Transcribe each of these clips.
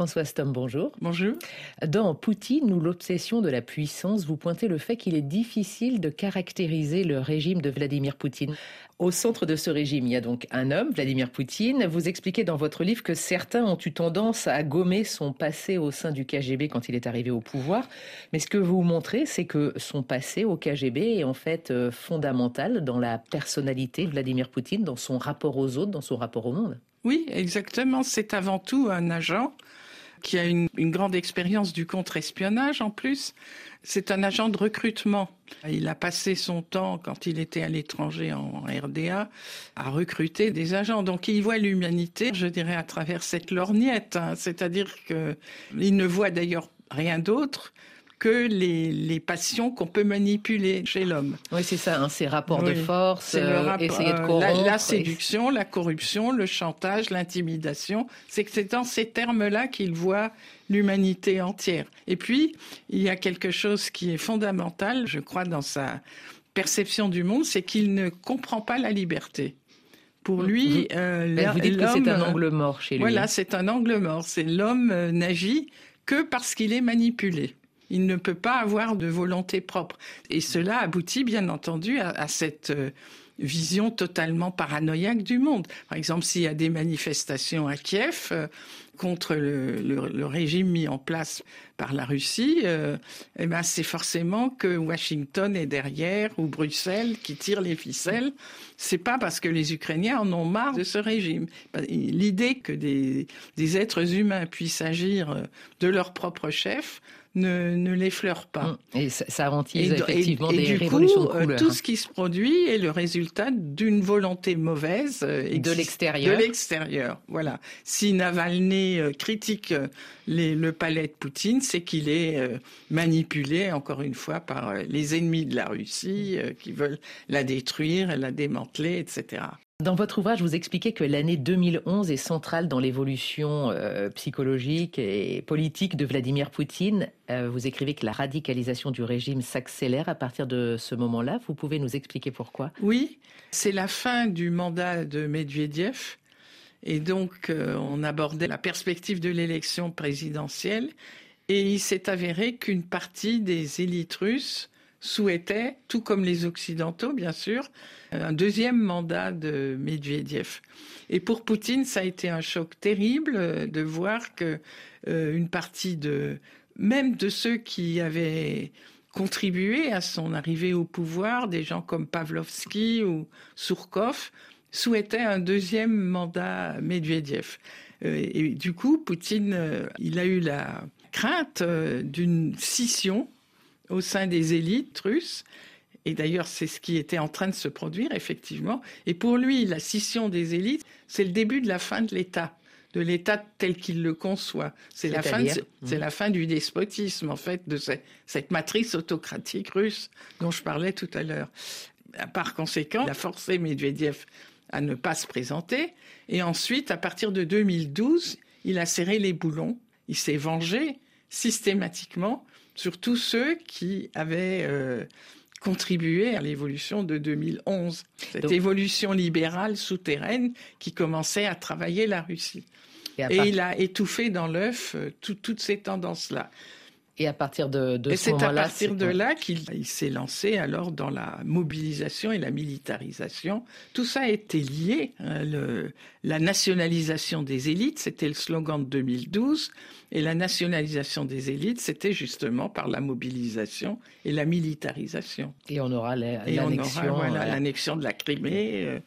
Françoise Tom, bonjour. Bonjour. Dans Poutine ou l'obsession de la puissance, vous pointez le fait qu'il est difficile de caractériser le régime de Vladimir Poutine. Au centre de ce régime, il y a donc un homme, Vladimir Poutine. Vous expliquez dans votre livre que certains ont eu tendance à gommer son passé au sein du KGB quand il est arrivé au pouvoir. Mais ce que vous montrez, c'est que son passé au KGB est en fait euh, fondamental dans la personnalité de Vladimir Poutine, dans son rapport aux autres, dans son rapport au monde. Oui, exactement. C'est avant tout un agent qui a une, grande expérience du contre-espionnage en plus. C'est un agent de recrutement. Il a passé son temps, quand il était à l'étranger en RDA, à recruter des agents. Donc il voit l'humanité, je dirais, à travers cette lorgnette. Hein. C'est-à-dire qu'il ne voit d'ailleurs rien d'autre que les, les passions qu'on peut manipuler chez l'homme. Oui, c'est ça, hein, ces rapports de force, euh, essayer de euh, corrompre. La, séduction, la corruption, le chantage, l'intimidation. C'est que c'est dans ces termes-là qu'il voit l'humanité entière. Et puis, il y a quelque chose qui est fondamental, je crois, dans sa perception du monde, c'est qu'il ne comprend pas la liberté. Pour lui, euh, vous dites que c'est un angle mort chez lui. Voilà, c'est un angle mort. C'est l'homme euh, n'agit que parce qu'il est manipulé. Il ne peut pas avoir de volonté propre. Et cela aboutit, bien entendu, à, cette euh, vision totalement paranoïaque du monde. Par exemple, s'il y a des manifestations à Kiev euh, contre le, régime mis en place par la Russie, euh, eh ben c'est forcément que Washington est derrière ou Bruxelles qui tire les ficelles. C'est pas parce que les Ukrainiens en ont marre de ce régime. L'idée que des, des êtres humains puissent agir de leur propre chef, ne, ne l'effleure pas. Mmh. Et ça, ça effectivement des révolutions de euh, couleurs. Tout ce qui se produit est le résultat d'une volonté mauvaise euh, de l'extérieur. De l'extérieur, voilà. Si Navalny euh, critique les, le palais de Poutine, c'est qu'il est manipulé, encore une fois, par les ennemis de la Russie qui veulent la détruire, la démanteler, etc. Dans votre ouvrage, vous expliquez que l'année 2011 est centrale dans l'évolution euh, psychologique et politique de Vladimir Poutine. Euh, vous écrivez que la radicalisation du régime s'accélère à partir de ce moment-là. Vous pouvez nous expliquer pourquoi? Oui, c'est la fin du mandat de Medvedev. Et donc, euh, on abordait la perspective de l'élection présidentielle. Et il s'est avéré qu'une partie des élites russes souhaitait, tout comme les Occidentaux bien sûr, un deuxième mandat de Medvedev. Et pour Poutine, ça a été un choc terrible euh, de voir que euh, une partie de même de ceux qui avaient contribué à son arrivée au pouvoir, des gens comme Pavlovski ou Surkov, souhaitaient un deuxième mandat Medvedev. Euh, et du coup, Poutine, il a eu la crainte d'une scission au sein des élites russes. Et d'ailleurs, c'est ce qui était en train de se produire, effectivement. Et pour lui, la scission des élites, c'est le début de la fin de l'État, de l'État tel qu'il le conçoit. C'est la, fin la fin du despotisme, en fait, de cette, matrice autocratique russe dont je parlais tout à l'heure. Par conséquent, il a forcé Medvedev à ne pas se présenter. Et ensuite, à partir de 2012, il a serré les boulons. Il s'est vengé systématiquement sur tous ceux qui avaient euh, contribué à l'évolution de 2011, cette évolution libérale souterraine qui commençait à travailler la Russie. Et, il a étouffé dans l'œuf euh, toutes ces tendances-là. Et à partir de, de ce moment-là, c'est à partir de là qu'il s'est lancé alors dans la mobilisation et la militarisation. Tout ça a été lié. Hein, le, la nationalisation des élites, c'était le slogan de 2012, et la nationalisation des élites, c'était justement par la mobilisation et la militarisation. Et on aura l'annexion, voilà, l'annexion de la Crimée, euh,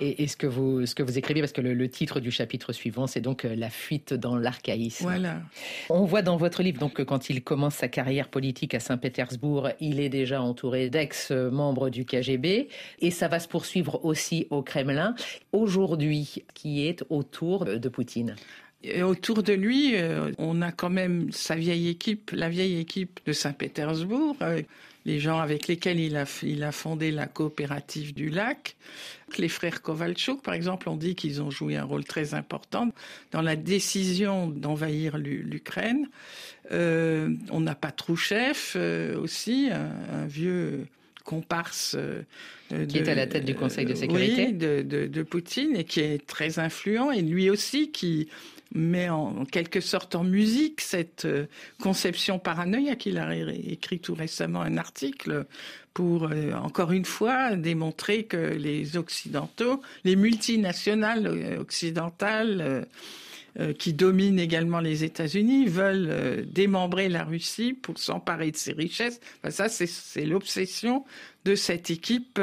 et, ce, que vous, ce que vous écrivez, parce que le, titre du chapitre suivant, c'est donc euh, La fuite dans l'archaïsme. Voilà. On voit dans votre livre donc, que quand il commence sa carrière politique à Saint-Pétersbourg, il est déjà entouré d'ex-membres du KGB. Et ça va se poursuivre aussi au Kremlin. Aujourd'hui, qui est autour de Poutine? Et autour de lui, euh, on a quand même sa vieille équipe, la vieille équipe de Saint-Pétersbourg, euh, les gens avec lesquels il a, il a fondé la coopérative du lac. Les frères Kovalchuk, par exemple, ont dit qu'ils ont joué un rôle très important dans la décision d'envahir l'Ukraine. Euh, on a Patrouchev euh, aussi, un, vieux comparse euh, qui est à la tête du Conseil de sécurité de, de, de, Poutine et qui est très influent et lui aussi qui met en, quelque sorte en musique cette euh, conception paranoïaque. qu'il a écrit tout récemment un article pour, euh, encore une fois, démontrer que les Occidentaux, les multinationales euh, occidentales, qui dominent également les États-Unis, veulent démembrer la Russie pour s'emparer de ses richesses. ça, c'est l'obsession de cette équipe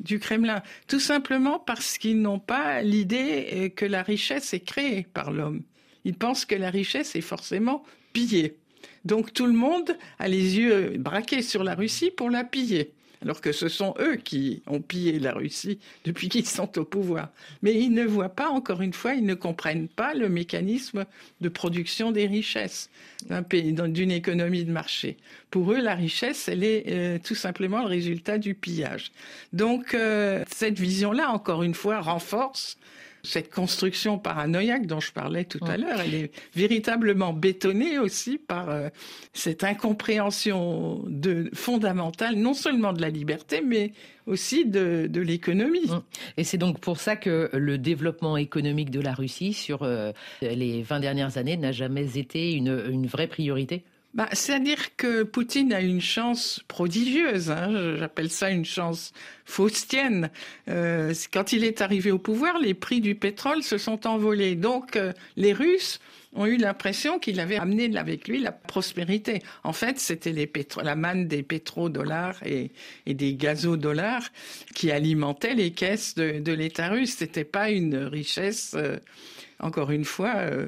du Kremlin. Tout simplement parce qu'ils n'ont pas l'idée que la richesse est créée par l'homme. Ils pensent que la richesse est forcément pillée. Donc tout le monde a les yeux braqués sur la Russie pour la piller alors que ce sont eux qui ont pillé la Russie depuis qu'ils sont au pouvoir. Mais ils ne voient pas, encore une fois, ils ne comprennent pas le mécanisme de production des richesses d'un pays, d'une économie de marché. Pour eux, la richesse, elle est euh, tout simplement le résultat du pillage. Donc, euh, cette vision-là, encore une fois, renforce cette construction paranoïaque dont je parlais tout à l'heure, elle est véritablement bétonnée aussi par euh, cette incompréhension de, fondamentale, non seulement de la liberté, mais aussi de, l'économie. Et c'est donc pour ça que le développement économique de la Russie sur euh, les 20 dernières années n'a jamais été une vraie priorité? Bah, C'est-à-dire que Poutine a une chance prodigieuse, hein, j'appelle ça une chance faustienne. Euh, quand il est arrivé au pouvoir, les prix du pétrole se sont envolés. Donc euh, les Russes ont eu l'impression qu'il avait amené avec lui la prospérité. En fait, c'était la manne des pétrodollars et, des gazodollars qui alimentaient les caisses de, l'État russe. C'était pas une richesse euh, encore une fois, euh,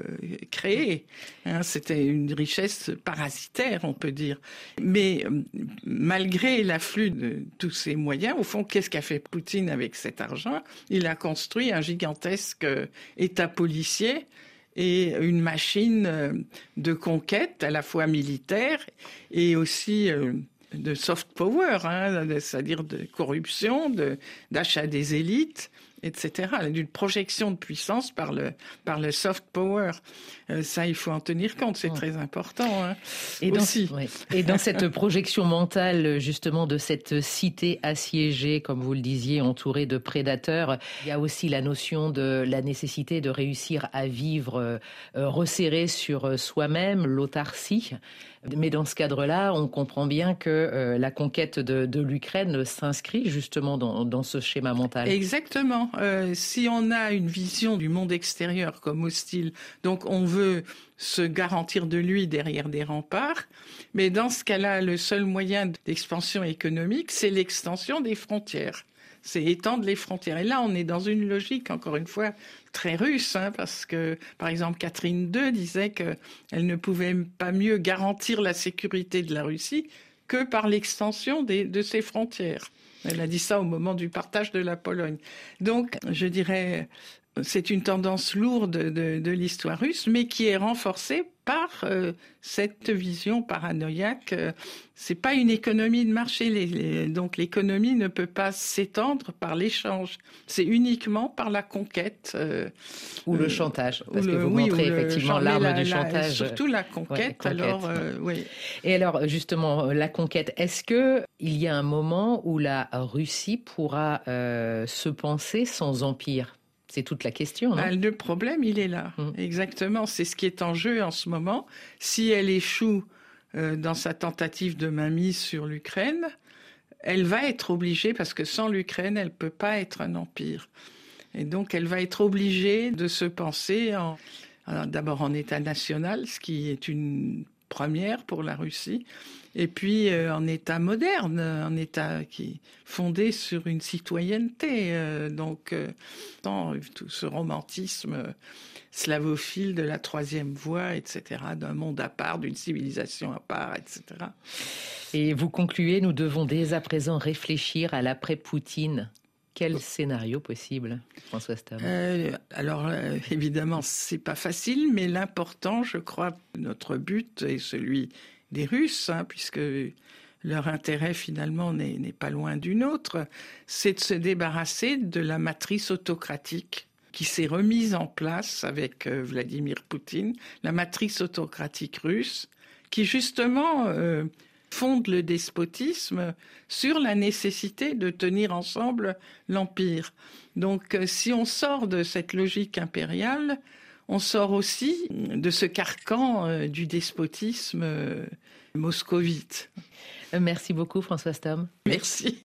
créée. Hein, C'était une richesse parasitaire, on peut dire. Mais euh, malgré l'afflux de tous ces moyens, au fond, qu'est-ce qu'a fait Poutine avec cet argent? Il a construit un gigantesque État policier et une machine de conquête à la fois militaire et aussi de soft power, hein, c'est-à-dire de corruption, d'achat des élites etc. D'une projection de puissance par le, par le soft power. Euh, ça, il faut en tenir compte, c'est très important. Hein, et, dans, et dans cette projection mentale, justement, de cette cité assiégée, comme vous le disiez, entourée de prédateurs, il y a aussi la notion de la nécessité de réussir à vivre euh, resserré sur soi-même, l'autarcie. Mais dans ce cadre-là, on comprend bien que euh, la conquête de, l'Ukraine s'inscrit justement dans, ce schéma mental. Exactement. Euh, si on a une vision du monde extérieur comme hostile, donc on veut se garantir de lui derrière des remparts, mais dans ce cas-là, le seul moyen d'expansion économique, c'est l'extension des frontières c'est étendre les frontières. Et là, on est dans une logique, encore une fois, très russe, hein, parce que, par exemple, Catherine II disait qu'elle ne pouvait pas mieux garantir la sécurité de la Russie que par l'extension de ses frontières. Elle a dit ça au moment du partage de la Pologne. Donc, je dirais, c'est une tendance lourde de, de l'histoire russe, mais qui est renforcée par euh, cette vision paranoïaque. Euh, c'est pas une économie de marché, donc l'économie ne peut pas s'étendre par l'échange. C'est uniquement par la conquête euh, ou le chantage, parce que vous montrez effectivement l'arme du chantage. surtout la conquête. alors, oui. Et alors justement, la conquête. Est-ce que il y a un moment où la Russie pourra se penser sans empire? C'est toute la question. Ah, le problème, il est là. Mm. Exactement. C'est ce qui est en jeu en ce moment. Si elle échoue euh, dans sa tentative de mainmise sur l'Ukraine, elle va être obligée, parce que sans l'Ukraine, elle ne peut pas être un empire. Et donc, elle va être obligée de se penser en, d'abord en État national, ce qui est une première pour la Russie, et puis euh, en État moderne, un État qui fondé sur une citoyenneté. Euh, donc, euh, tout ce romantisme slavophile de la troisième voie, etc., d'un monde à part, d'une civilisation à part, etc. Et vous concluez, nous devons dès à présent réfléchir à l'après-Poutine. Quel scénario possible, François Stam Alors, évidemment, c'est pas facile, mais l'important, je crois, notre but est celui des Russes, hein, puisque leur intérêt finalement n'est pas loin d'une autre, c'est de se débarrasser de la matrice autocratique qui s'est remise en place avec euh, Vladimir Poutine, la matrice autocratique russe, qui justement euh, fonde le despotisme sur la nécessité de tenir ensemble l'empire. Donc euh, si on sort de cette logique impériale, on sort aussi de ce carcan euh, du despotisme euh, moscovite. Merci beaucoup François Stom. Merci.